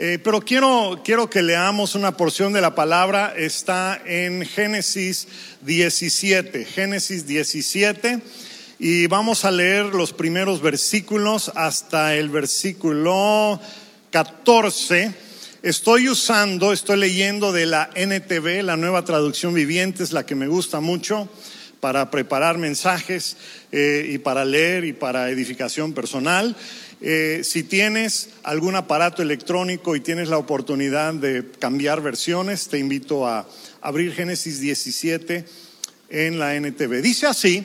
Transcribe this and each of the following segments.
Eh, pero quiero, quiero que leamos una porción de la palabra, está en Génesis 17, Génesis 17, y vamos a leer los primeros versículos hasta el versículo 14. Estoy usando, estoy leyendo de la NTV, la nueva traducción viviente, es la que me gusta mucho para preparar mensajes eh, y para leer y para edificación personal. Eh, si tienes algún aparato electrónico y tienes la oportunidad de cambiar versiones, te invito a abrir Génesis 17 en la NTV. Dice así,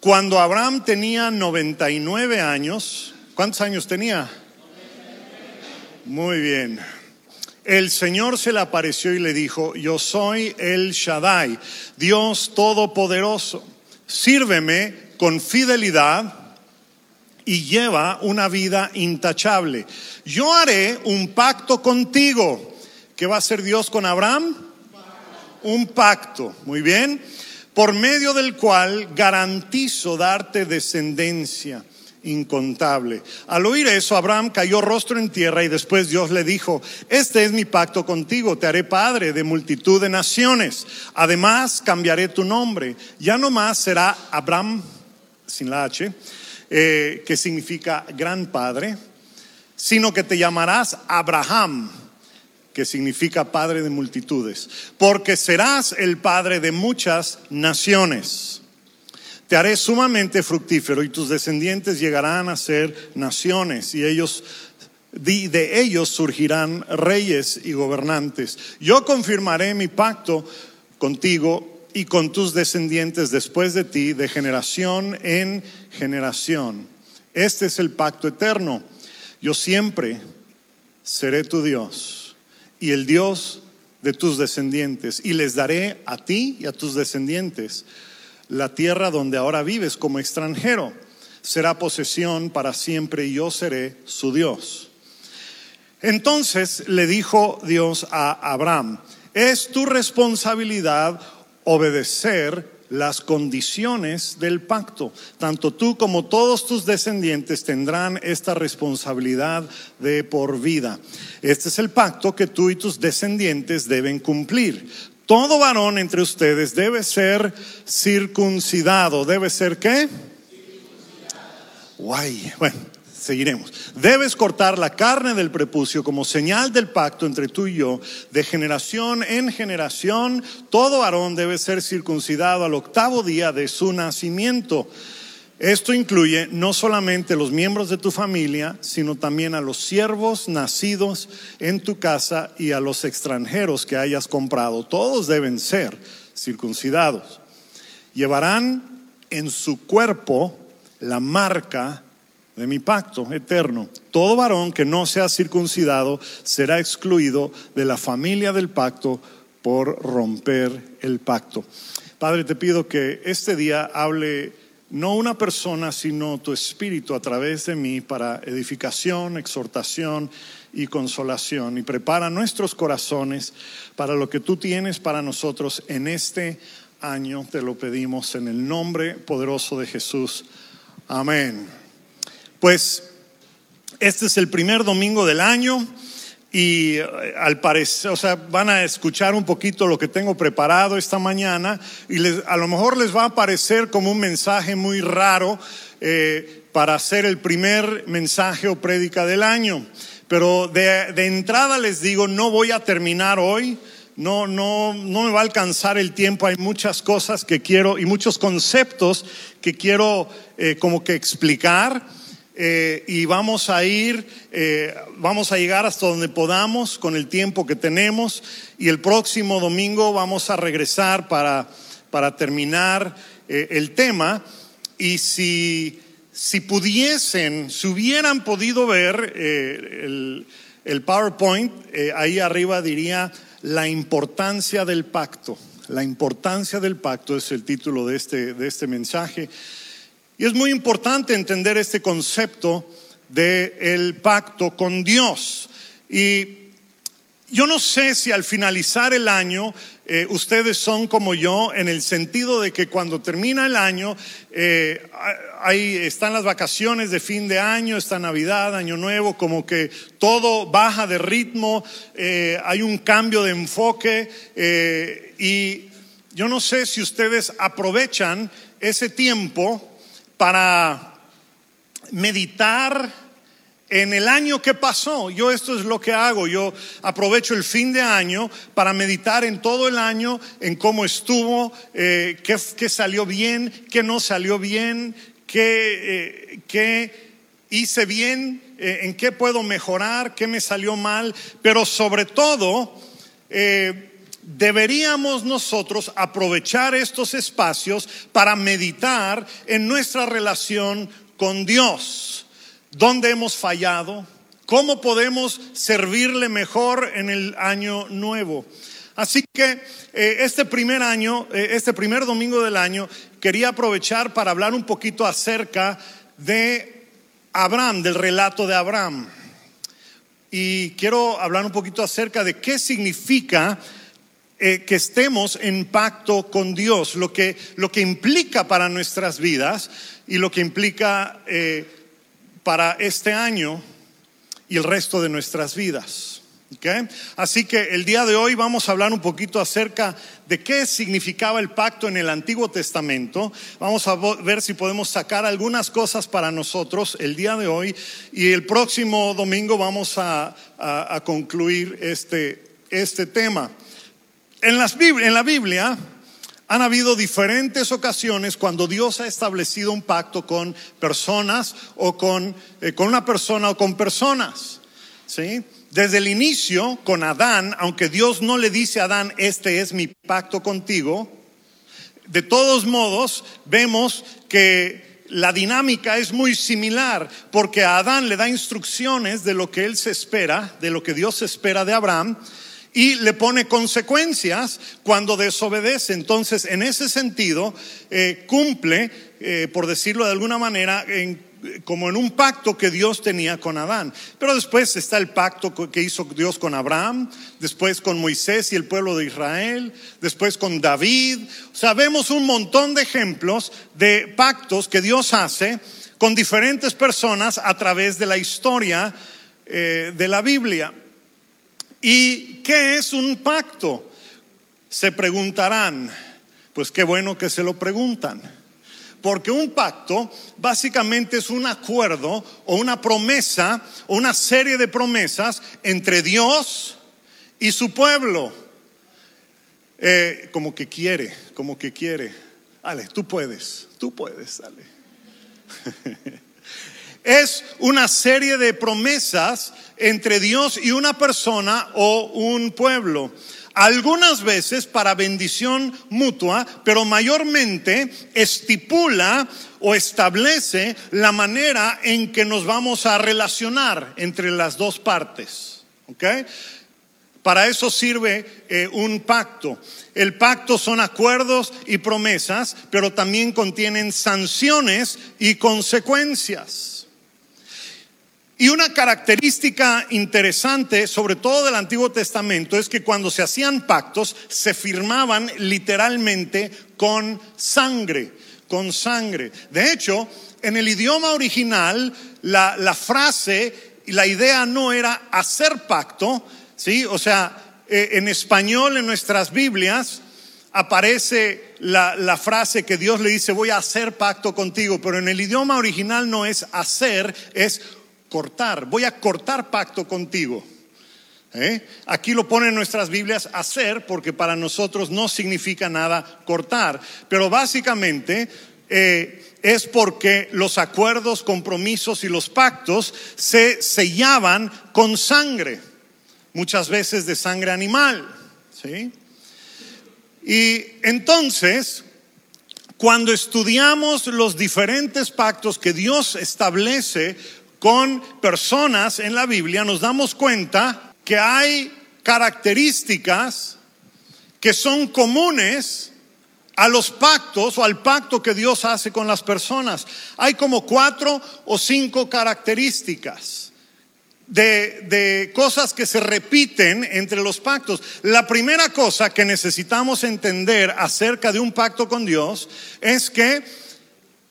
cuando Abraham tenía 99 años, ¿cuántos años tenía? Muy bien. El Señor se le apareció y le dijo, yo soy el Shaddai, Dios Todopoderoso, sírveme con fidelidad y lleva una vida intachable. Yo haré un pacto contigo. ¿Qué va a hacer Dios con Abraham? Un pacto, muy bien, por medio del cual garantizo darte descendencia incontable. Al oír eso, Abraham cayó rostro en tierra y después Dios le dijo, este es mi pacto contigo, te haré padre de multitud de naciones. Además, cambiaré tu nombre. Ya no más será Abraham, sin la H, eh, que significa gran padre, sino que te llamarás Abraham, que significa padre de multitudes, porque serás el padre de muchas naciones. Te haré sumamente fructífero y tus descendientes llegarán a ser naciones y ellos de ellos surgirán reyes y gobernantes. Yo confirmaré mi pacto contigo y con tus descendientes después de ti, de generación en generación. Este es el pacto eterno. Yo siempre seré tu Dios y el Dios de tus descendientes, y les daré a ti y a tus descendientes la tierra donde ahora vives como extranjero. Será posesión para siempre y yo seré su Dios. Entonces le dijo Dios a Abraham, es tu responsabilidad obedecer las condiciones del pacto. Tanto tú como todos tus descendientes tendrán esta responsabilidad de por vida. Este es el pacto que tú y tus descendientes deben cumplir. Todo varón entre ustedes debe ser circuncidado. ¿Debe ser qué? Guay. Bueno, Seguiremos. Debes cortar la carne del prepucio como señal del pacto entre tú y yo. De generación en generación, todo varón debe ser circuncidado al octavo día de su nacimiento. Esto incluye no solamente los miembros de tu familia, sino también a los siervos nacidos en tu casa y a los extranjeros que hayas comprado. Todos deben ser circuncidados. Llevarán en su cuerpo la marca de mi pacto eterno. Todo varón que no sea circuncidado será excluido de la familia del pacto por romper el pacto. Padre, te pido que este día hable no una persona, sino tu espíritu a través de mí para edificación, exhortación y consolación. Y prepara nuestros corazones para lo que tú tienes para nosotros en este año. Te lo pedimos en el nombre poderoso de Jesús. Amén. Pues este es el primer domingo del año y eh, al parecer, o sea, van a escuchar un poquito lo que tengo preparado esta mañana y a lo mejor les va a parecer como un mensaje muy raro eh, para hacer el primer mensaje o prédica del año. Pero de, entrada les digo, no voy a terminar hoy. No, no, no me va a alcanzar el tiempo. Hay muchas cosas que quiero y muchos conceptos que quiero eh, como que explicar. Eh, y vamos a ir, eh, vamos a llegar hasta donde podamos con el tiempo que tenemos y el próximo domingo vamos a regresar para, para terminar eh, el tema y si, si pudiesen, si hubieran podido ver el, el, PowerPoint, ahí arriba diría la importancia del pacto. La importancia del pacto es el título de este, de este mensaje. Y es muy importante entender este concepto del el pacto con Dios. Y yo no sé si al finalizar el año eh, ustedes son como yo en el sentido de que cuando termina el año, eh, ahí están las vacaciones de fin de año, está Navidad, Año Nuevo, como que todo baja de ritmo, eh, hay un cambio de enfoque y yo no sé si ustedes aprovechan ese tiempo para meditar en el año que pasó. Yo esto es lo que hago. Yo aprovecho el fin de año para meditar en todo el año, en cómo estuvo, eh, qué, salió bien, qué no salió bien, qué, eh, hice bien, eh, en qué puedo mejorar, qué me salió mal. Pero sobre todo, deberíamos nosotros aprovechar estos espacios para meditar en nuestra relación con Dios. ¿Dónde hemos fallado? ¿Cómo podemos servirle mejor en el año nuevo? Así que eh, este primer año, eh, este primer domingo del año, quería aprovechar para hablar un poquito acerca de Abraham, del relato de Abraham. Y quiero hablar un poquito acerca de qué significa eh, que estemos en pacto con Dios, lo que, lo que implica para nuestras vidas y lo que implica para este año y el resto de nuestras vidas. Así que el día de hoy vamos a hablar un poquito acerca de qué significaba el pacto en el Antiguo Testamento. Vamos a ver si podemos sacar algunas cosas para nosotros el día de hoy y el próximo domingo vamos a, concluir este, este tema. En, la Biblia han habido diferentes ocasiones cuando Dios ha establecido un pacto con personas o con, eh, con una persona o con personas. ¿sí? Desde el inicio, con Adán, aunque Dios no le dice a Adán, este es mi pacto contigo, de todos modos vemos que la dinámica es muy similar, porque a Adán le da instrucciones de lo que él se espera, de lo que Dios espera de Abraham, y le pone consecuencias cuando desobedece. Entonces, en ese sentido, eh, cumple, eh, por decirlo de alguna manera, como en un pacto que Dios tenía con Adán. Pero después está el pacto que hizo Dios con Abraham, después con Moisés y el pueblo de Israel, después con David. Sabemos un montón de ejemplos de pactos que Dios hace con diferentes personas a través de la historia eh, de la Biblia. ¿Y qué es un pacto? Se preguntarán. Pues qué bueno que se lo preguntan. Porque un pacto básicamente es un acuerdo o una promesa o una serie de promesas entre Dios y su pueblo. Eh, como que quiere, como que quiere. Ale, tú puedes, tú puedes, Ale. es una serie de promesas entre Dios y una persona o un pueblo. Algunas veces para bendición mutua, pero mayormente estipula o establece la manera en que nos vamos a relacionar entre las dos partes. Para eso sirve eh, un pacto. El pacto son acuerdos y promesas, pero también contienen sanciones y consecuencias. Y una característica interesante, sobre todo del Antiguo Testamento, es que cuando se hacían pactos se firmaban literalmente con sangre, con sangre. De hecho, en el idioma original, la, frase y la idea no era hacer pacto, ¿sí? O sea, eh, en español, en nuestras Biblias, aparece la, la, frase que Dios le dice, voy a hacer pacto contigo, pero en el idioma original no es hacer, es cortar, voy a cortar pacto contigo. ¿Eh? Aquí lo ponen nuestras Biblias hacer porque para nosotros no significa nada cortar, pero básicamente eh, es porque los acuerdos, compromisos y los pactos se sellaban con sangre, muchas veces de sangre animal. ¿sí? Y entonces, cuando estudiamos los diferentes pactos que Dios establece con personas en la Biblia, nos damos cuenta que hay características que son comunes a los pactos o al pacto que Dios hace con las personas. Hay como cuatro o cinco características de, cosas que se repiten entre los pactos. La primera cosa que necesitamos entender acerca de un pacto con Dios es que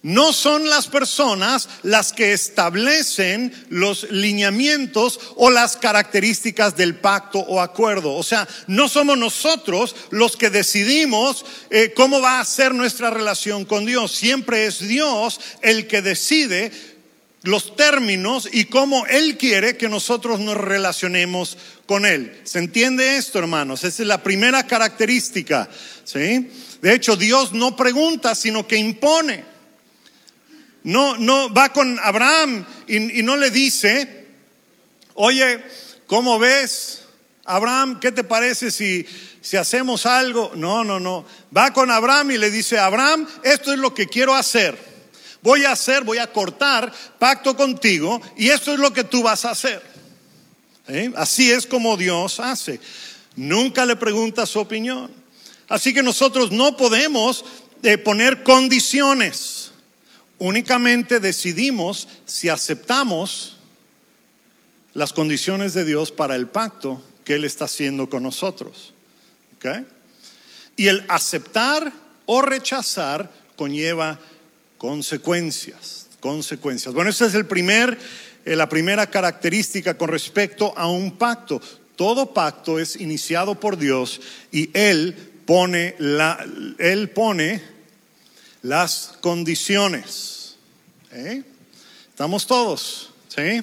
no son las personas las que establecen los lineamientos o las características del pacto o acuerdo. O sea, no somos nosotros los que decidimos eh, cómo va a ser nuestra relación con Dios. Siempre es Dios el que decide los términos y cómo Él quiere que nosotros nos relacionemos con Él. ¿Se entiende esto, hermanos? Esa es la primera característica. ¿sí? De hecho, Dios no pregunta, sino que impone. No, no va con Abraham y, no le dice, oye, ¿cómo ves? Abraham, ¿qué te parece si, si hacemos algo? No, no, no. Va con Abraham y le dice, Abraham, esto es lo que quiero hacer. Voy a hacer, voy a cortar pacto contigo y esto es lo que tú vas a hacer. ¿Eh? Así es como Dios hace. Nunca le pregunta su opinión. Así que nosotros no podemos eh, poner condiciones únicamente decidimos si aceptamos las condiciones de Dios para el pacto que Él está haciendo con nosotros. Y el aceptar o rechazar conlleva consecuencias, consecuencias. Bueno, esa es el primer, eh, la primera característica con respecto a un pacto. Todo pacto es iniciado por Dios y Él pone, él pone las condiciones. ¿Eh? Estamos todos, ¿sí?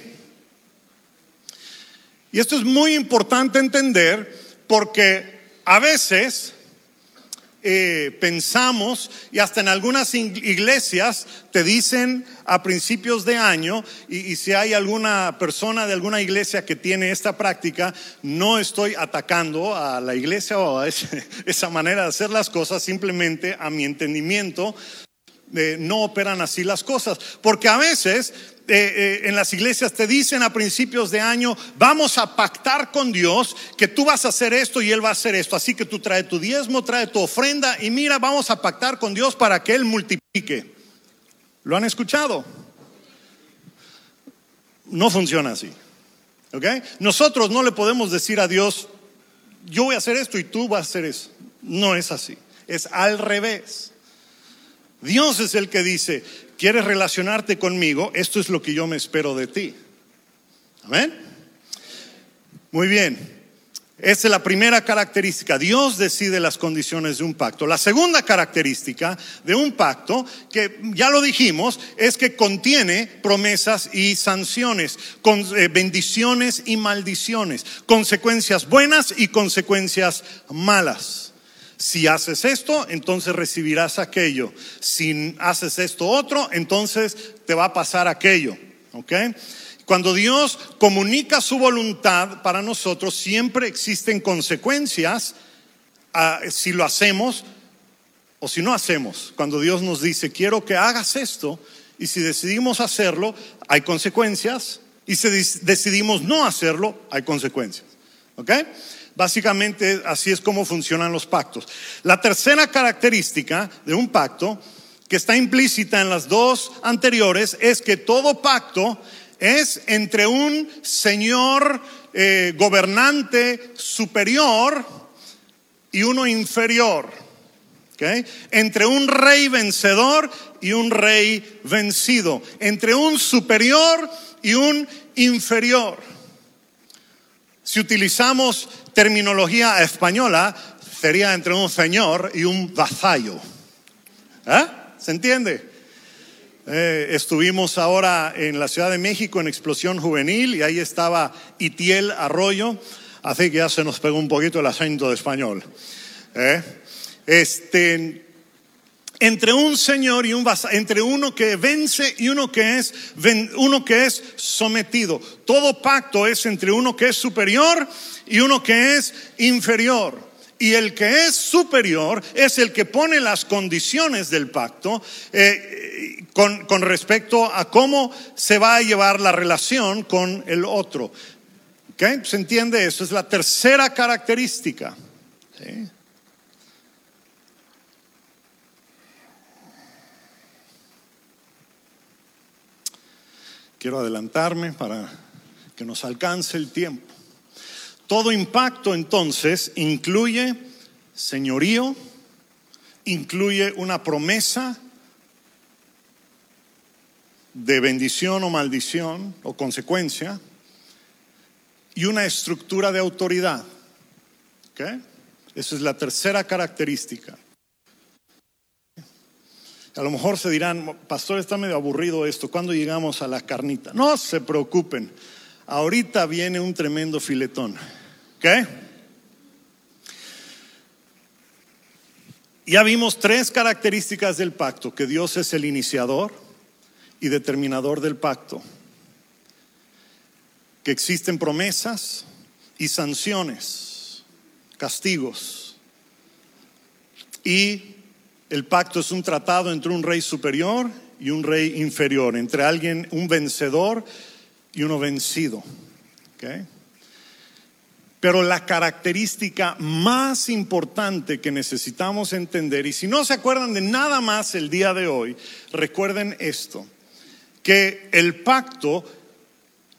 Y esto es muy importante entender porque a veces eh, pensamos y hasta en algunas iglesias te dicen a principios de año y, si hay alguna persona de alguna iglesia que tiene esta práctica, no estoy atacando a la iglesia o a esa manera de hacer las cosas, simplemente a mi entendimiento no operan así las cosas. Porque a veces eh, eh, en las iglesias te dicen a principios de año, vamos a pactar con Dios que tú vas a hacer esto y Él va a hacer esto. Así que tú trae tu diezmo, trae tu ofrenda y mira, vamos a pactar con Dios para que Él multiplique. ¿Lo han escuchado? No funciona así. ¿Ok? Nosotros no le podemos decir a Dios, yo voy a hacer esto y tú vas a hacer eso. No es así. Es al revés. Dios es el que dice, ¿quieres relacionarte conmigo? Esto es lo que yo me espero de ti. Amén. Muy bien. Esa es la primera característica. Dios decide las condiciones de un pacto. La segunda característica de un pacto, que ya lo dijimos, es que contiene promesas y sanciones, eh, bendiciones y maldiciones, consecuencias buenas y consecuencias malas. Si haces esto, entonces recibirás aquello. Si haces esto otro, entonces te va a pasar aquello. ¿Ok? Cuando Dios comunica su voluntad para nosotros, siempre existen consecuencias ah, si lo hacemos o si no hacemos. Cuando Dios nos dice, quiero que hagas esto, y si decidimos hacerlo, hay consecuencias, y si decidimos no hacerlo, hay consecuencias. ¿Ok? Básicamente así es como funcionan los pactos. La tercera característica de un pacto, que está implícita en las dos anteriores, es que todo pacto es entre un señor eh, gobernante superior y uno inferior. Entre un rey vencedor y un rey vencido. Entre un superior y un inferior. Si utilizamos terminología española, sería entre un señor y un vasallo. ¿Eh? ¿Se entiende? Eh, estuvimos ahora en la Ciudad de México en Explosión Juvenil y ahí estaba Itiel Arroyo, así que ya se nos pegó un poquito el acento de español. ¿Eh? Este, entre un señor y un entre uno que vence y uno que es uno que es sometido. Todo pacto es entre uno que es superior y uno que es inferior. Y el que es superior es el que pone las condiciones del pacto eh, con, respecto a cómo se va a llevar la relación con el otro. ¿Okay? ¿Se entiende eso? Es la tercera característica. Quiero adelantarme para que nos alcance el tiempo. Todo impacto entonces incluye señorío, incluye una promesa de bendición o maldición o consecuencia y una estructura de autoridad. Esa es la tercera característica. A lo mejor se dirán, pastor, está medio aburrido esto, ¿cuándo llegamos a la carnita? No se preocupen, ahorita viene un tremendo filetón. ¿Qué? Ya vimos tres características del pacto, que Dios es el iniciador y determinador del pacto, que existen promesas y sanciones, castigos, y el pacto es un tratado entre un rey superior y un rey inferior, entre alguien, un vencedor y uno vencido. Pero la característica más importante que necesitamos entender, y si no se acuerdan de nada más el día de hoy, recuerden esto, que el pacto,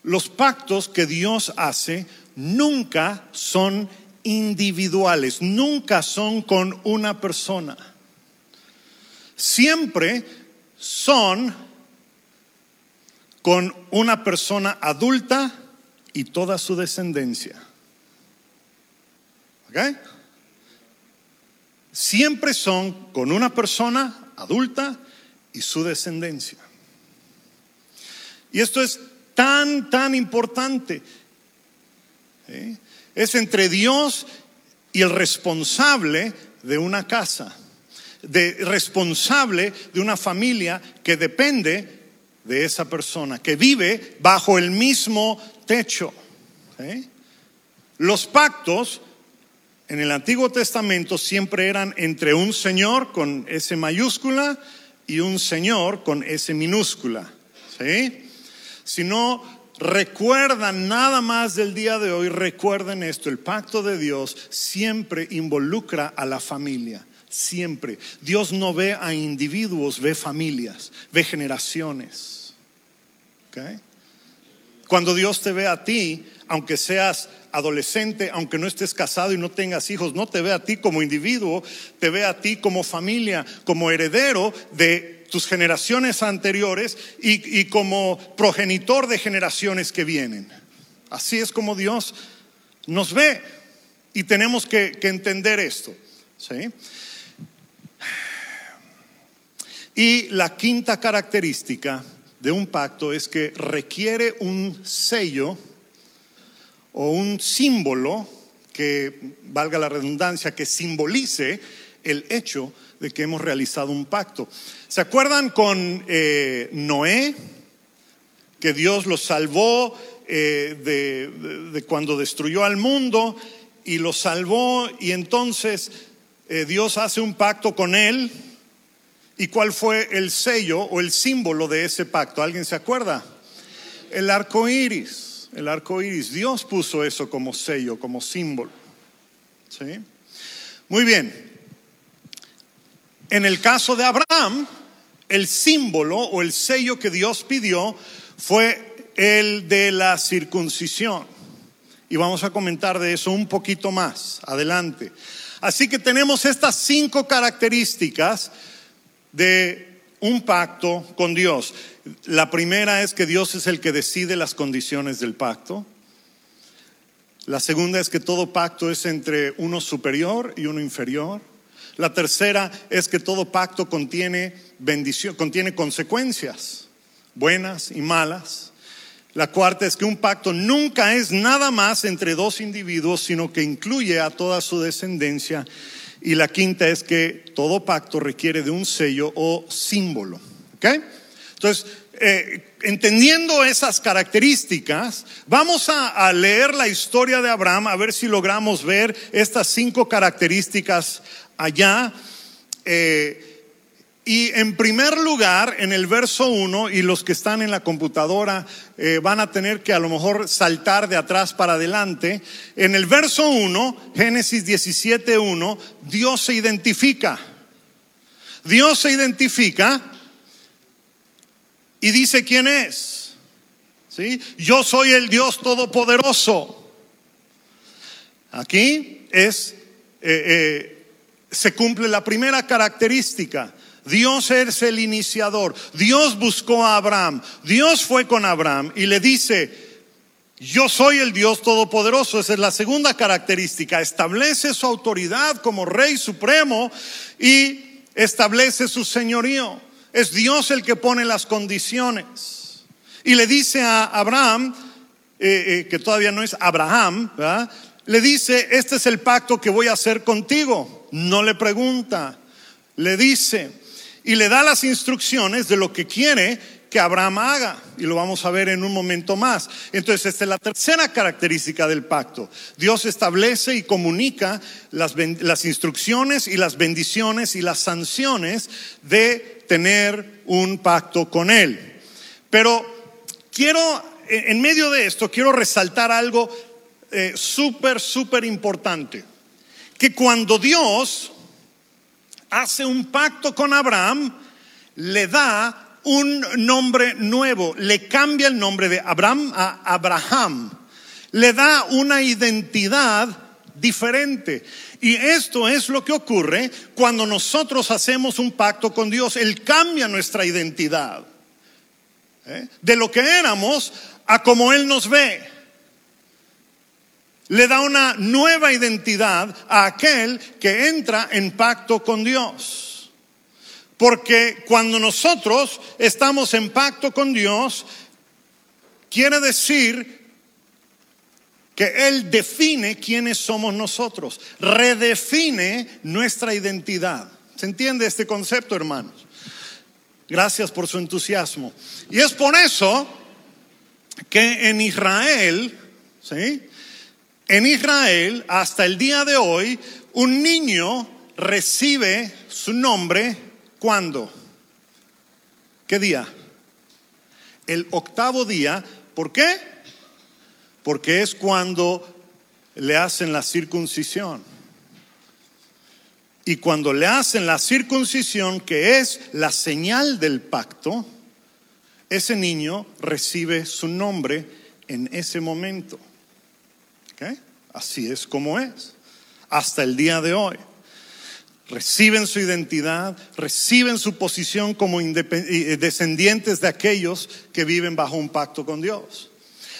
los pactos que Dios hace, nunca son individuales, nunca son con una persona siempre son con una persona adulta y toda su descendencia. ¿Ok? Siempre son con una persona adulta y su descendencia. Y esto es tan, tan importante. Es entre Dios y el responsable de una casa de responsable de una familia que depende de esa persona, que vive bajo el mismo techo. Los pactos en el Antiguo Testamento siempre eran entre un Señor con S mayúscula y un Señor con S minúscula. Si no recuerdan nada más del día de hoy, recuerden esto, el pacto de Dios siempre involucra a la familia siempre. Dios no ve a individuos, ve familias, ve generaciones. Cuando Dios te ve a ti, aunque seas adolescente, aunque no estés casado y no tengas hijos, no te ve a ti como individuo, te ve a ti como familia, como heredero de tus generaciones anteriores y, como progenitor de generaciones que vienen. Así es como Dios nos ve y tenemos que, que entender esto. ¿sí? Y la quinta característica de un pacto es que requiere un sello o un símbolo que, valga la redundancia, que simbolice el hecho de que hemos realizado un pacto. ¿Se acuerdan con eh, Noé? Que Dios lo salvó eh, de, cuando destruyó al mundo y lo salvó y entonces eh, Dios hace un pacto con él ¿Y cuál fue el sello o el símbolo de ese pacto? ¿Alguien se acuerda? El arco iris. El arco iris. Dios puso eso como sello, como símbolo. ¿Sí? Muy bien. En el caso de Abraham, el símbolo o el sello que Dios pidió fue el de la circuncisión. Y vamos a comentar de eso un poquito más adelante. Así que tenemos estas cinco características de un pacto con Dios. La primera es que Dios es el que decide las condiciones del pacto. La segunda es que todo pacto es entre uno superior y uno inferior. La tercera es que todo pacto contiene bendición, contiene consecuencias, buenas y malas. La cuarta es que un pacto nunca es nada más entre dos individuos, sino que incluye a toda su descendencia. Y la quinta es que todo pacto requiere de un sello o símbolo. Entonces, eh, entendiendo esas características, vamos a, leer la historia de Abraham, a ver si logramos ver estas cinco características allá. Eh, y en primer lugar, en el verso 1, y los que están en la computadora eh, van a tener que a lo mejor saltar de atrás para adelante, en el verso 1, Génesis 17, 1, Dios se identifica. Dios se identifica y dice quién es. ¿sí? Yo soy el Dios todopoderoso. Aquí es, eh, eh, se cumple la primera característica. Dios es el iniciador. Dios buscó a Abraham. Dios fue con Abraham y le dice, yo soy el Dios Todopoderoso. Esa es la segunda característica. Establece su autoridad como Rey Supremo y establece su señorío. Es Dios el que pone las condiciones. Y le dice a Abraham, eh, eh, que todavía no es Abraham, le dice, este es el pacto que voy a hacer contigo. No le pregunta, le dice y le da las instrucciones de lo que quiere que Abraham haga. Y lo vamos a ver en un momento más. Entonces, esta es la tercera característica del pacto. Dios establece y comunica las, las instrucciones y las bendiciones y las sanciones de tener un pacto con Él. Pero quiero, en medio de esto, quiero resaltar algo eh, súper, súper importante. Que cuando Dios hace un pacto con Abraham, le da un nombre nuevo, le cambia el nombre de Abraham a Abraham, le da una identidad diferente. Y esto es lo que ocurre cuando nosotros hacemos un pacto con Dios. Él cambia nuestra identidad. ¿eh? De lo que éramos a como Él nos ve. Le da una nueva identidad a aquel que entra en pacto con Dios. Porque cuando nosotros estamos en pacto con Dios, quiere decir que Él define quiénes somos nosotros, redefine nuestra identidad. ¿Se entiende este concepto, hermanos? Gracias por su entusiasmo. Y es por eso que en Israel, ¿sí? En Israel, hasta el día de hoy, un niño recibe su nombre ¿Cuándo? ¿Qué día? El octavo día. ¿Por qué? Porque es cuando le hacen la circuncisión. Y cuando le hacen la circuncisión, que es la señal del pacto, ese niño recibe su nombre en ese momento. Así es como es, hasta el día de hoy reciben su identidad, reciben su posición como eh, descendientes de aquellos que viven bajo un pacto con Dios.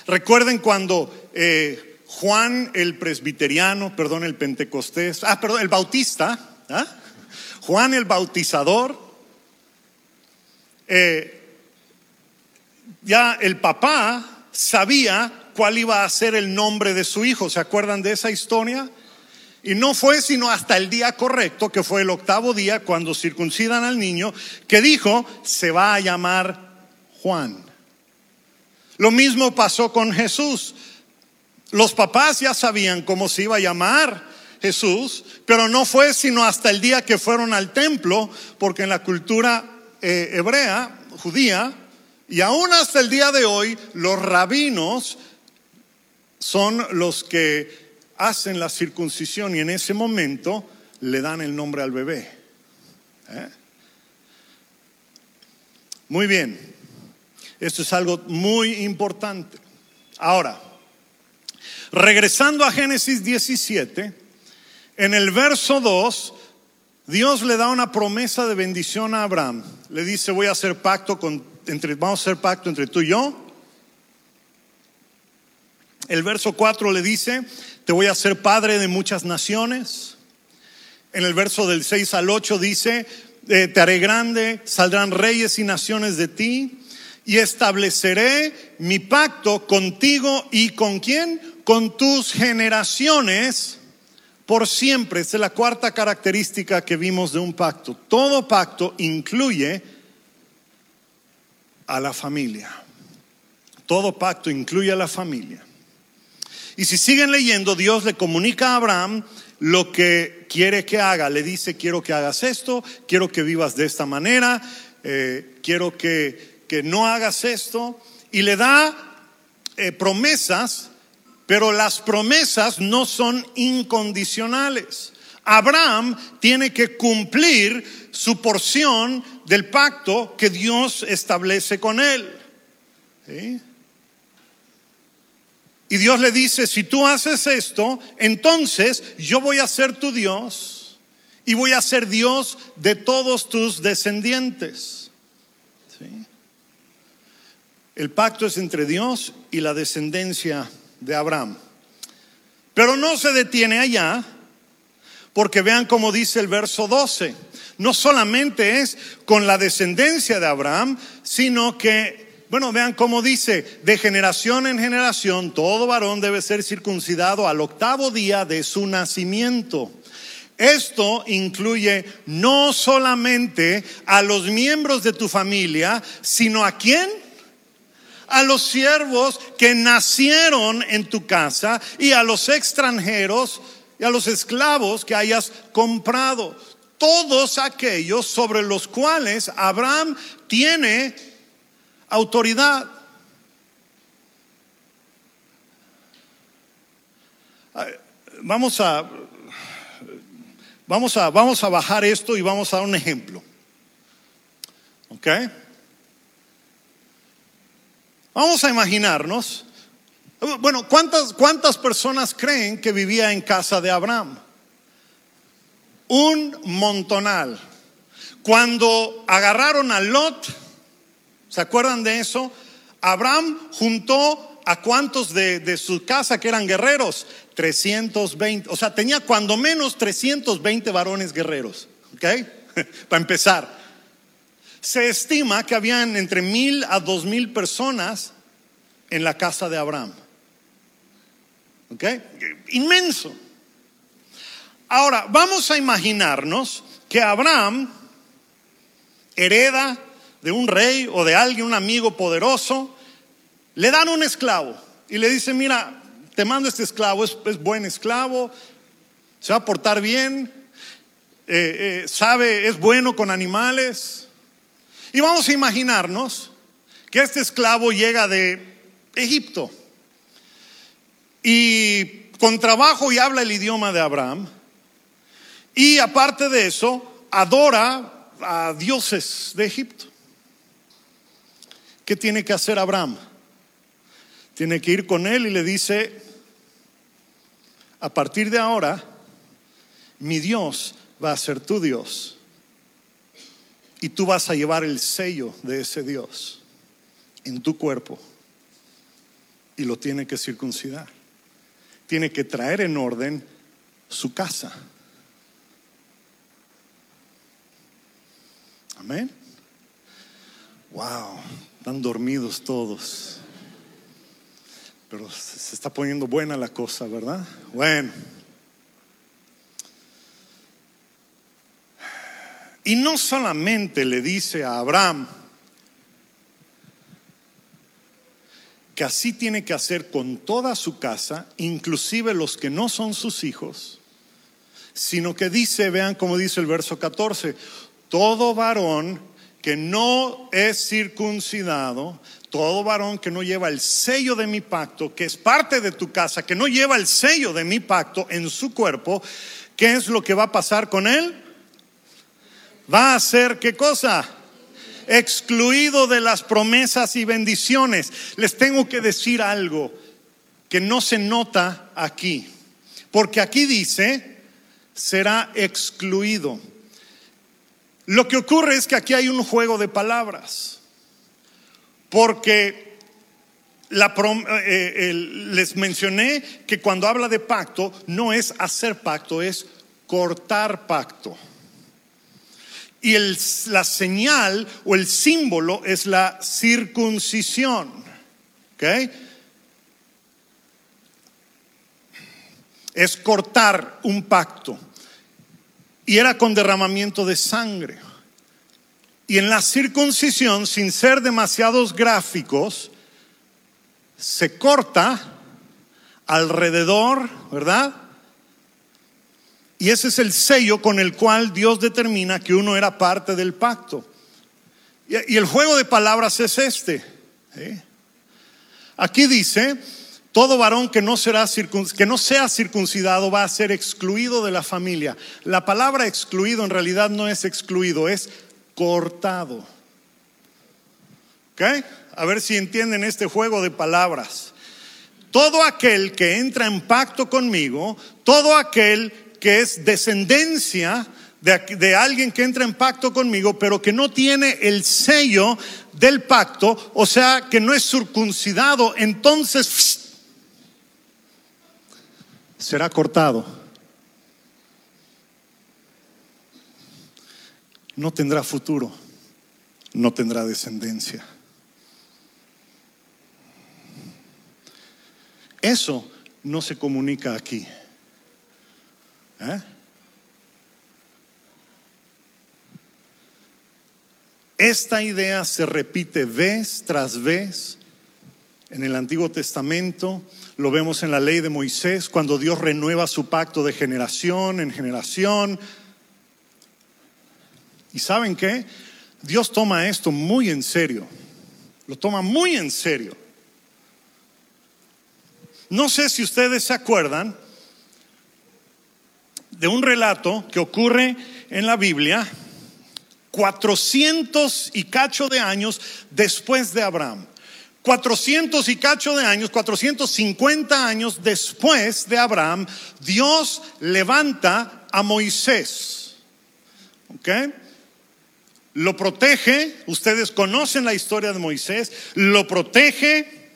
Recuerden cuando eh, Juan el presbiteriano, perdón, el pentecostés, ah, perdón, el bautista, ¿ah? Juan el bautizador, eh, ya el papá sabía cuál iba a ser el nombre de su hijo. ¿Se acuerdan de esa historia? Y no fue sino hasta el día correcto, que fue el octavo día, cuando circuncidan al niño, que dijo, se va a llamar Juan. Lo mismo pasó con Jesús. Los papás ya sabían cómo se iba a llamar Jesús, pero no fue sino hasta el día que fueron al templo, porque en la cultura eh, hebrea, judía, y aún hasta el día de hoy, los rabinos son los que hacen la circuncisión y en ese momento le dan el nombre al bebé. ¿Eh? Muy bien, esto es algo muy importante. Ahora, regresando a Génesis 17, en el verso 2, Dios le da una promesa de bendición a Abraham. Le dice, voy a hacer pacto con, entre, vamos a hacer pacto entre tú y yo. El verso 4 le dice, te voy a ser padre de muchas naciones. En el verso del 6 al 8 dice, eh, te haré grande, saldrán reyes y naciones de ti, y estableceré mi pacto contigo y con quién? Con tus generaciones por siempre. Esta es la cuarta característica que vimos de un pacto. Todo pacto incluye a la familia. Todo pacto incluye a la familia. Y si siguen leyendo, Dios le comunica a Abraham lo que quiere que haga. Le dice, quiero que hagas esto, quiero que vivas de esta manera, eh, quiero que, que, no hagas esto. Y le da eh, promesas, pero las promesas no son incondicionales. Abraham tiene que cumplir su porción del pacto que Dios establece con él. ¿Sí? Y Dios le dice, si tú haces esto, entonces yo voy a ser tu Dios y voy a ser Dios de todos tus descendientes. El pacto es entre Dios y la descendencia de Abraham. Pero no se detiene allá, porque vean cómo dice el verso 12. No solamente es con la descendencia de Abraham, sino que bueno, vean cómo dice, de generación en generación, todo varón debe ser circuncidado al octavo día de su nacimiento. Esto incluye no solamente a los miembros de tu familia, sino a quién? A los siervos que nacieron en tu casa y a los extranjeros y a los esclavos que hayas comprado. Todos aquellos sobre los cuales Abraham tiene autoridad. Vamos a, vamos a, vamos a bajar esto y vamos a dar un ejemplo. ¿Ok? Vamos a imaginarnos, bueno, ¿cuántas, ¿cuántas personas creen que vivía en casa de Abraham? Un montonal. Cuando agarraron a Lot, ¿Se acuerdan de eso? Abraham juntó a cuantos de, su casa que eran guerreros, 320, o sea, tenía cuando menos 320 varones guerreros, ¿ok? Para empezar. Se estima que habían entre mil a dos mil personas en la casa de Abraham. ¿Ok? Inmenso. Ahora, vamos a imaginarnos que Abraham hereda de un rey o de alguien, un amigo poderoso, le dan un esclavo y le dicen, mira, te mando este esclavo, es, buen esclavo, se va a portar bien, eh, eh, sabe, es bueno con animales. Y vamos a imaginarnos que este esclavo llega de Egipto y con trabajo y habla el idioma de Abraham. Y aparte de eso, adora a dioses de Egipto. ¿Qué tiene que hacer Abraham? Tiene que ir con él y le dice, a partir de ahora, mi Dios va a ser tu Dios. Y tú vas a llevar el sello de ese Dios en tu cuerpo. Y lo tiene que circuncidar. Tiene que traer en orden su casa. Amén. Wow. Están dormidos todos. Pero se está poniendo buena la cosa, ¿verdad? Bueno. Y no solamente le dice a Abraham que así tiene que hacer con toda su casa, inclusive los que no son sus hijos, sino que dice, vean cómo dice el verso 14, todo varón que no es circuncidado, todo varón que no lleva el sello de mi pacto, que es parte de tu casa, que no lleva el sello de mi pacto en su cuerpo, ¿qué es lo que va a pasar con él? Va a ser qué cosa? Excluido de las promesas y bendiciones. Les tengo que decir algo que no se nota aquí, porque aquí dice, será excluido. Lo que ocurre es que aquí hay un juego de palabras, porque eh, eh, les mencioné que cuando habla de pacto no es hacer pacto, es cortar pacto. Y la señal o el símbolo es la circuncisión. Es cortar un pacto y era con derramamiento de sangre. Y en la circuncisión, sin ser demasiados gráficos, se corta alrededor, ¿verdad? Y ese es el sello con el cual Dios determina que uno era parte del pacto. Y el juego de palabras es este. Aquí dice, todo varón que no, será que no sea circuncidado va a ser excluido de la familia. La palabra excluido en realidad no es excluido, es cortado. ¿Ok? A ver si entienden este juego de palabras. todo aquel que entra en pacto conmigo, todo aquel que es descendencia de, de, alguien que entra en pacto conmigo, pero que no tiene el sello del pacto, o sea, que no es circuncidado, entonces será cortado. No tendrá futuro, no tendrá descendencia. Eso no se comunica aquí. ¿Eh? Esta idea se repite vez tras vez en el Antiguo Testamento, lo vemos en la ley de Moisés, cuando Dios renueva su pacto de generación en generación. ¿Y saben qué? Dios toma esto muy en serio, lo toma muy en serio. No sé si ustedes se acuerdan de un relato que ocurre en la Biblia 400 y cacho de años después de Abraham. 400 y cacho de años, 450 años después de Abraham, Dios levanta a Moisés. ¿Ok? Lo protege, ustedes conocen la historia de Moisés, lo protege,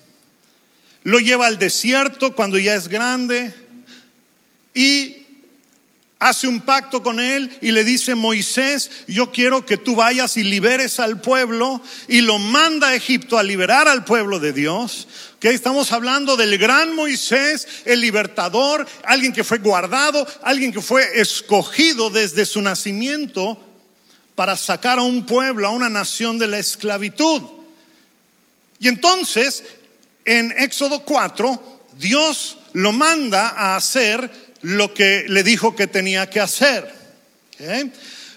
lo lleva al desierto cuando ya es grande y hace un pacto con él y le dice, Moisés, yo quiero que tú vayas y liberes al pueblo y lo manda a Egipto a liberar al pueblo de Dios. Que estamos hablando del gran Moisés, el libertador, alguien que fue guardado, alguien que fue escogido desde su nacimiento para sacar a un pueblo, a una nación de la esclavitud. Y entonces, en Éxodo 4, Dios lo manda a hacer lo que le dijo que tenía que hacer.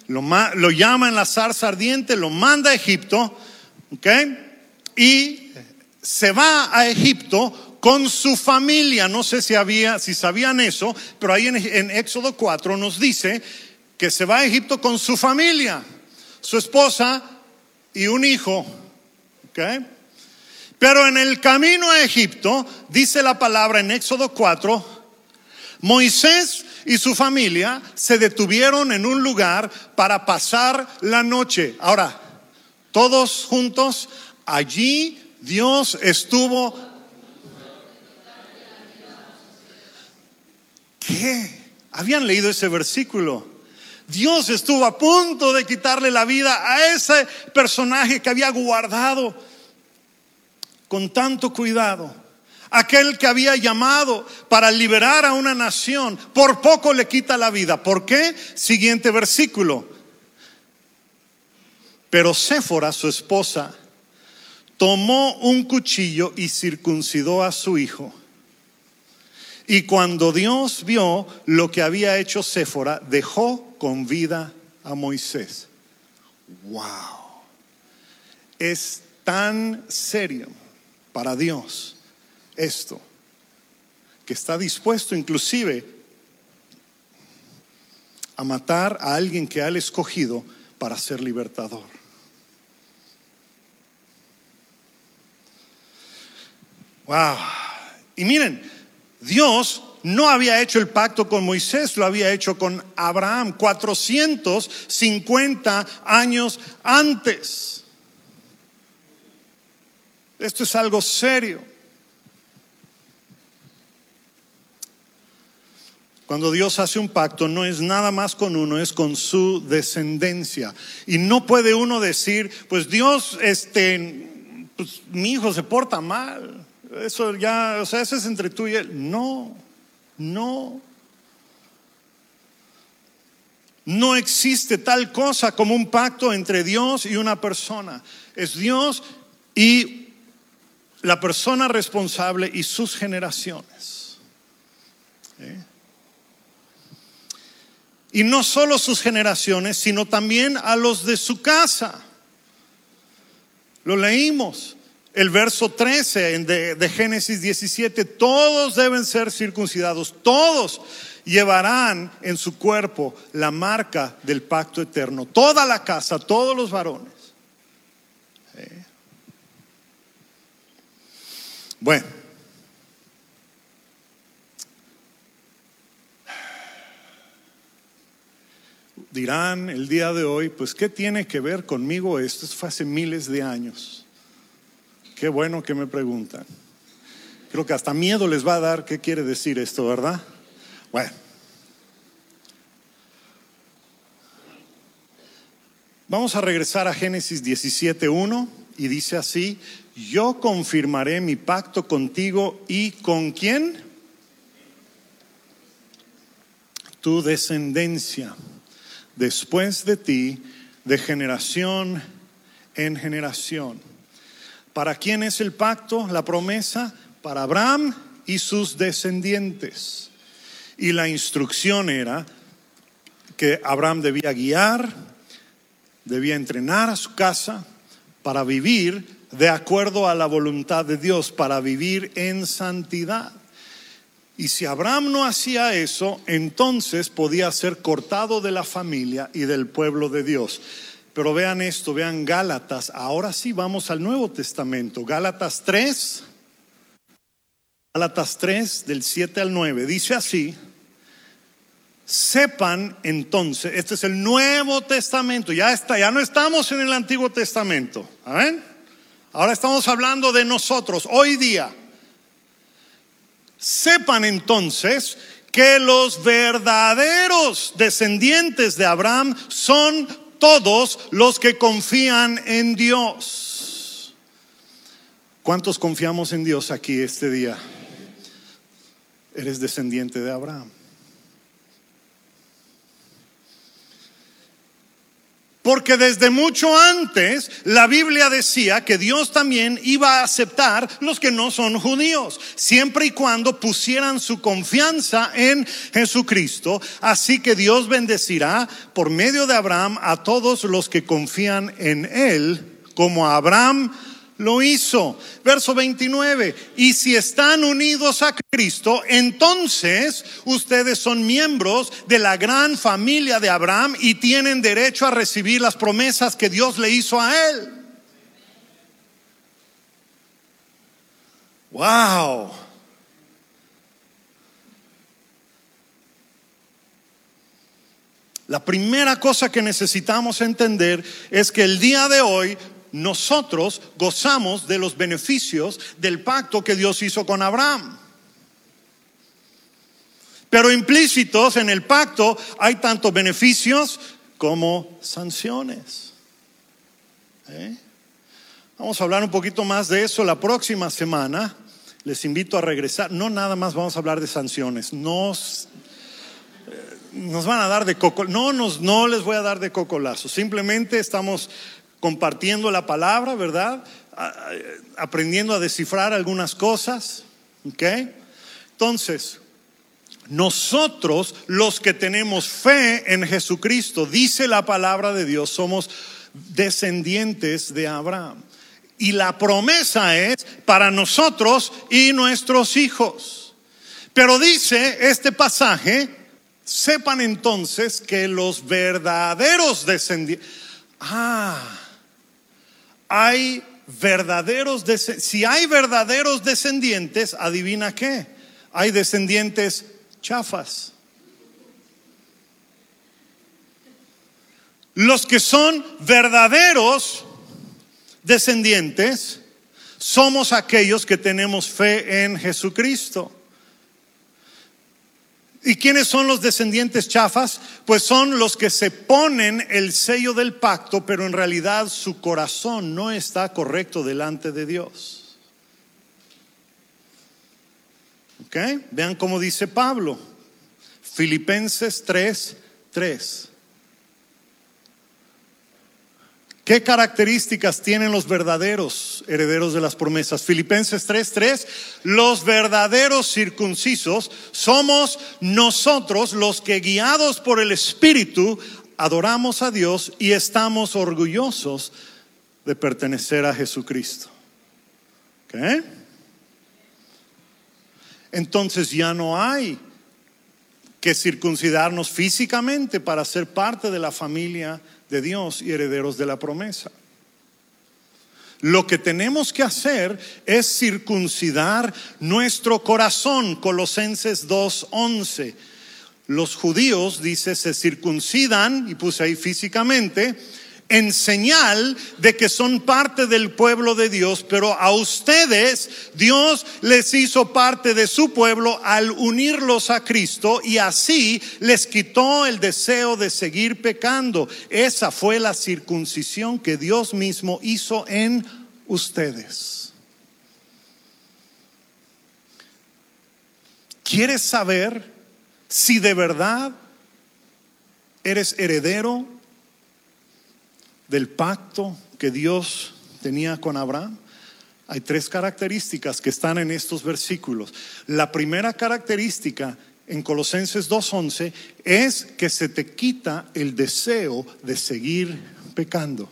Lo, llama en la zarza ardiente, lo manda a Egipto, y se va a Egipto con su familia. No sé si, había, si sabían eso, pero ahí en, en Éxodo 4 nos dice que se va a Egipto con su familia, su esposa y un hijo. Pero en el camino a Egipto, dice la palabra en Éxodo 4, Moisés y su familia se detuvieron en un lugar para pasar la noche. Ahora, todos juntos, allí Dios estuvo. ¿Qué? Habían leído ese versículo. Dios estuvo a punto de quitarle la vida a ese personaje que había guardado con tanto cuidado aquel que había llamado para liberar a una nación, por poco le quita la vida. ¿Por qué? Siguiente versículo. Pero Séfora, su esposa, tomó un cuchillo y circuncidó a su hijo. Y cuando Dios vio lo que había hecho Séfora, dejó con vida a Moisés. Wow. Es tan serio para Dios esto, que está dispuesto inclusive a matar a alguien que ha escogido para ser libertador. Wow. Y miren, Dios no había hecho el pacto con Moisés, lo había hecho con Abraham 450 años antes. Esto es algo serio. Cuando Dios hace un pacto no es nada más con uno, es con su descendencia. Y no puede uno decir, pues Dios, este, pues mi hijo se porta mal. Eso ya, o sea, eso es entre tú y él. No, no. No existe tal cosa como un pacto entre Dios y una persona. Es Dios y la persona responsable y sus generaciones. ¿Eh? Y no solo sus generaciones, sino también a los de su casa. Lo leímos. El verso 13 de, de, Génesis 17, todos deben ser circuncidados, todos llevarán en su cuerpo la marca del pacto eterno, toda la casa, todos los varones. Bueno, dirán el día de hoy, pues ¿qué tiene que ver conmigo esto? Esto fue hace miles de años. Qué bueno que me preguntan. Creo que hasta miedo les va a dar qué quiere decir esto, ¿verdad? Bueno. Vamos a regresar a Génesis 17.1 y dice así, yo confirmaré mi pacto contigo y con quién? Tu descendencia después de ti, de generación en generación. ¿Para quién es el pacto, la promesa? Para Abraham y sus descendientes. Y la instrucción era que Abraham debía guiar, debía entrenar a su casa para vivir de acuerdo a la voluntad de Dios, para vivir en santidad. Y si Abraham no hacía eso, entonces podía ser cortado de la familia y del pueblo de Dios. Pero vean esto, vean Gálatas. Ahora sí vamos al Nuevo Testamento. Gálatas 3. Gálatas 3 del 7 al 9. Dice así. Sepan entonces, este es el Nuevo Testamento, ya está, ya no estamos en el Antiguo Testamento. ¿Amén? Ahora estamos hablando de nosotros, hoy día. Sepan entonces que los verdaderos descendientes de Abraham son todos los que confían en Dios. ¿Cuántos confiamos en Dios aquí este día? Eres descendiente de Abraham. Porque desde mucho antes la Biblia decía que Dios también iba a aceptar los que no son judíos, siempre y cuando pusieran su confianza en Jesucristo. Así que Dios bendecirá por medio de Abraham a todos los que confían en Él, como Abraham lo hizo. Verso 29, y si están unidos a Cristo, entonces ustedes son miembros de la gran familia de Abraham y tienen derecho a recibir las promesas que Dios le hizo a él. Wow. La primera cosa que necesitamos entender es que el día de hoy nosotros gozamos de los beneficios del pacto que Dios hizo con Abraham. Pero implícitos en el pacto hay tanto beneficios como sanciones. ¿Eh? Vamos a hablar un poquito más de eso la próxima semana. Les invito a regresar. No nada más vamos a hablar de sanciones. Nos, eh, nos van a dar de coco. No, nos, no les voy a dar de cocolazo. Simplemente estamos compartiendo la palabra, ¿verdad? Aprendiendo a descifrar algunas cosas. ¿Ok? Entonces, nosotros los que tenemos fe en Jesucristo, dice la palabra de Dios, somos descendientes de Abraham. Y la promesa es para nosotros y nuestros hijos. Pero dice este pasaje, sepan entonces que los verdaderos descendientes... Ah, hay verdaderos, si hay verdaderos descendientes, adivina qué, hay descendientes chafas. Los que son verdaderos descendientes somos aquellos que tenemos fe en Jesucristo. ¿Y quiénes son los descendientes chafas? Pues son los que se ponen el sello del pacto, pero en realidad su corazón no está correcto delante de Dios. ¿Ok? Vean cómo dice Pablo. Filipenses 3, 3. ¿Qué características tienen los verdaderos herederos de las promesas? Filipenses 3:3, los verdaderos circuncisos somos nosotros los que guiados por el Espíritu adoramos a Dios y estamos orgullosos de pertenecer a Jesucristo. Entonces ya no hay que circuncidarnos físicamente para ser parte de la familia de Dios y herederos de la promesa. Lo que tenemos que hacer es circuncidar nuestro corazón, Colosenses 2:11. los judíos, dice, se circuncidan, y puse ahí físicamente, en señal de que son parte del pueblo de Dios, pero a ustedes Dios les hizo parte de su pueblo al unirlos a Cristo y así les quitó el deseo de seguir pecando. Esa fue la circuncisión que Dios mismo hizo en ustedes. ¿Quieres saber si de verdad eres heredero del pacto que Dios tenía con Abraham? Hay tres características que están en estos versículos. La primera característica en Colosenses 2.11 es que se te quita el deseo de seguir pecando.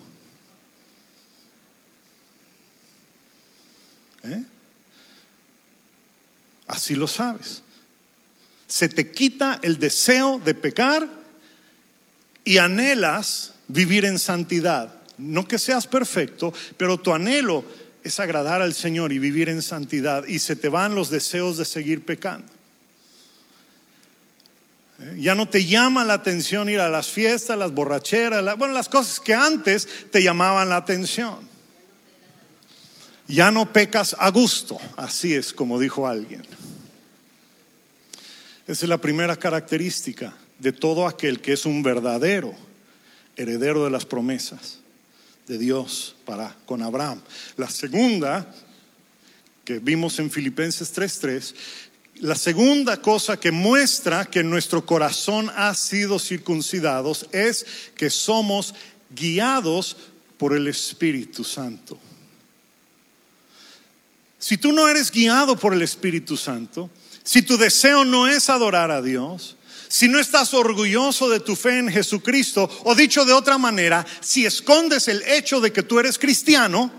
¿Eh? Así lo sabes. Se te quita el deseo de pecar y anhelas vivir en santidad. No que seas perfecto, pero tu anhelo es agradar al Señor y vivir en santidad y se te van los deseos de seguir pecando. ¿Eh? Ya no te llama la atención ir a las fiestas, las borracheras, bueno, las cosas que antes te llamaban la atención. Ya no pecas a gusto, así es como dijo alguien. Esa es la primera característica de todo aquel que es un verdadero heredero de las promesas de Dios para con Abraham. La segunda que vimos en Filipenses 3:3, la segunda cosa que muestra que nuestro corazón ha sido circuncidados es que somos guiados por el Espíritu Santo. Si tú no eres guiado por el Espíritu Santo, si tu deseo no es adorar a Dios, si no estás orgulloso de tu fe en Jesucristo, o dicho de otra manera, si escondes el hecho de que tú eres cristiano,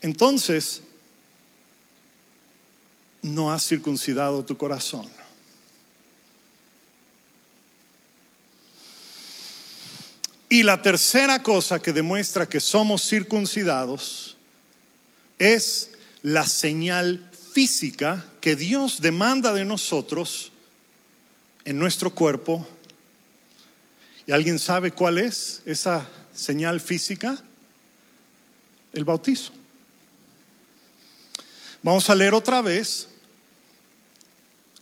entonces no has circuncidado tu corazón. Y la tercera cosa que demuestra que somos circuncidados es la señal física que Dios demanda de nosotros en nuestro cuerpo. ¿Y alguien sabe cuál es esa señal física? El bautizo. Vamos a leer otra vez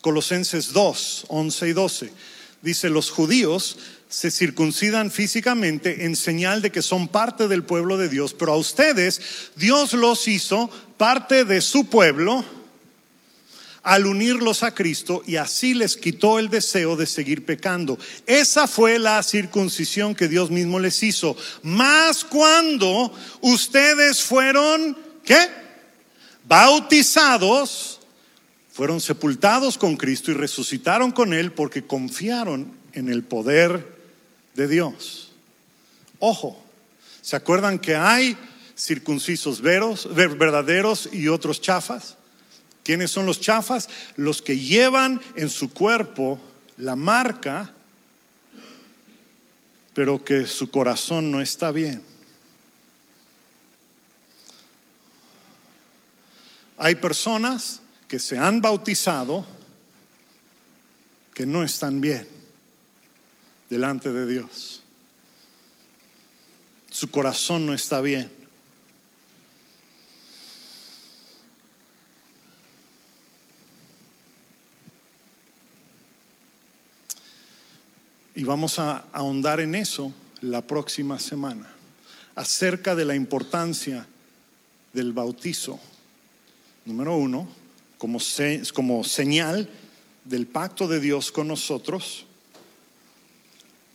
Colosenses 2, 11 y 12. Dice, los judíos se circuncidan físicamente en señal de que son parte del pueblo de Dios, pero a ustedes Dios los hizo parte de su pueblo al unirlos a Cristo y así les quitó el deseo de seguir pecando. Esa fue la circuncisión que Dios mismo les hizo. Más cuando ustedes fueron, ¿qué? Bautizados, fueron sepultados con Cristo y resucitaron con Él porque confiaron en el poder de Dios. Ojo, ¿se acuerdan que hay circuncisos veros, verdaderos y otros chafas? ¿Quiénes son los chafas? Los que llevan en su cuerpo la marca, pero que su corazón no está bien. Hay personas que se han bautizado que no están bien delante de Dios. Su corazón no está bien. Y vamos a ahondar en eso la próxima semana, acerca de la importancia del bautizo. Número uno, como, como señal del pacto de Dios con nosotros.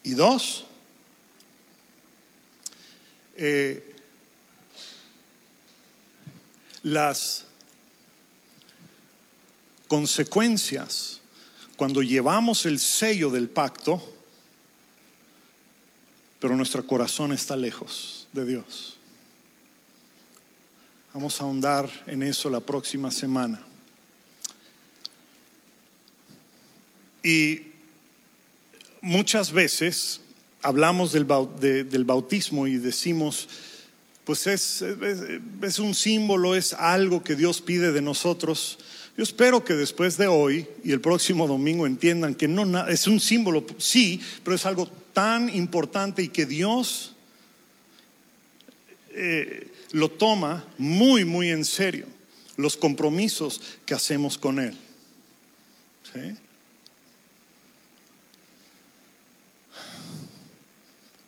Y dos, eh, las consecuencias cuando llevamos el sello del pacto pero nuestro corazón está lejos de Dios. Vamos a ahondar en eso la próxima semana. Y muchas veces hablamos del, bautismo y decimos, pues es, es, un símbolo, es algo que Dios pide de nosotros. Yo espero que después de hoy y el próximo domingo entiendan que no es un símbolo, sí, pero es algo tan importante y que Dios eh, lo toma muy, muy en serio, los compromisos que hacemos con Él.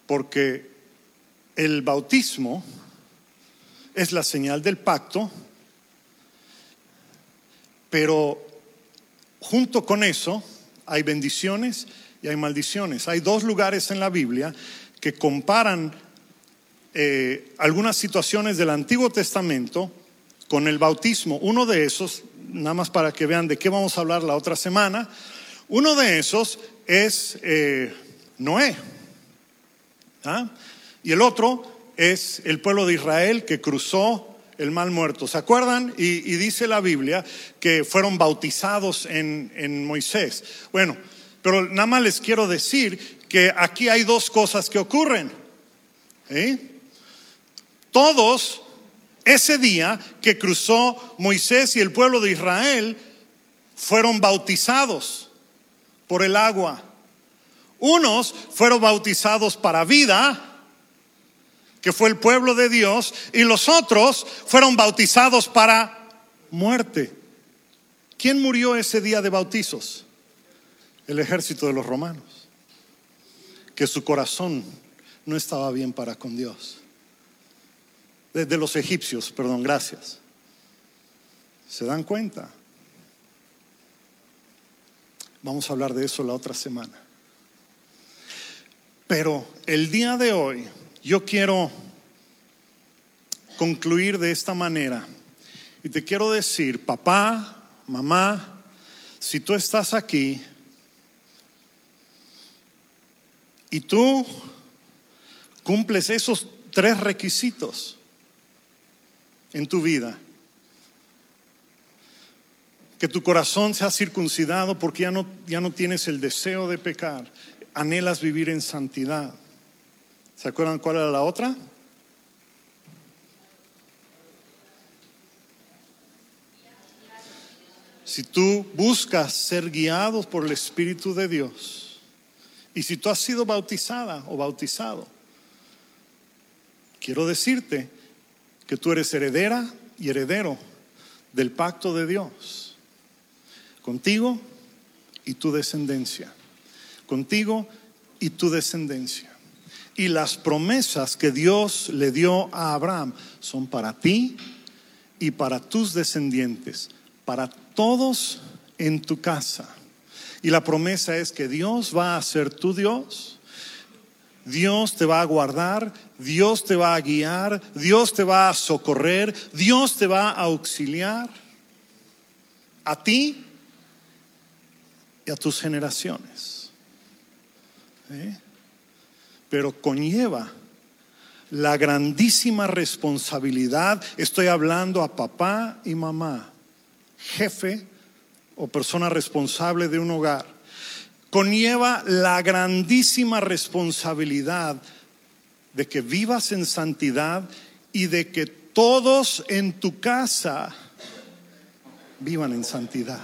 Porque el bautismo es la señal del pacto, pero junto con eso hay bendiciones y hay maldiciones. Hay dos lugares en la Biblia que comparan eh, algunas situaciones del Antiguo Testamento con el bautismo. Uno de esos, nada más para que vean de qué vamos a hablar la otra semana, uno de esos es eh, Noé. ¿ah? Y el otro es el pueblo de Israel que cruzó el mal muerto. ¿Se acuerdan? Y, dice la Biblia que fueron bautizados en, en Moisés. Bueno, pero nada más les quiero decir que aquí hay dos cosas que ocurren. Todos, ese día que cruzó Moisés y el pueblo de Israel, fueron bautizados por el agua. Unos fueron bautizados para vida, que fue el pueblo de Dios, y los otros fueron bautizados para muerte. ¿Quién murió ese día de bautizos? El ejército de los romanos, que su corazón no estaba bien para con Dios. De, los egipcios, perdón, gracias. ¿Se dan cuenta? Vamos a hablar de eso la otra semana. Pero el día de hoy yo quiero concluir de esta manera. Y te quiero decir, papá, mamá, si tú estás aquí y tú cumples esos tres requisitos en tu vida, que tu corazón sea circuncidado porque ya no, ya no tienes el deseo de pecar, anhelas vivir en santidad ¿Se acuerdan cuál era la otra? Si tú buscas ser guiados por el Espíritu de Dios y si tú has sido bautizada o bautizado, quiero decirte que tú eres heredera y heredero del pacto de Dios, contigo y tu descendencia, contigo y tu descendencia. Y las promesas que Dios le dio a Abraham son para ti y para tus descendientes, para todos en tu casa. Y la promesa es que Dios va a ser tu Dios. Dios te va a guardar, Dios te va a guiar, Dios te va a socorrer, Dios te va a auxiliar a ti y a tus generaciones. ¿Eh? Pero conlleva la grandísima responsabilidad, estoy hablando a papá y mamá, jefe o persona responsable de un hogar, conlleva la grandísima responsabilidad de que vivas en santidad y de que todos en tu casa vivan en santidad.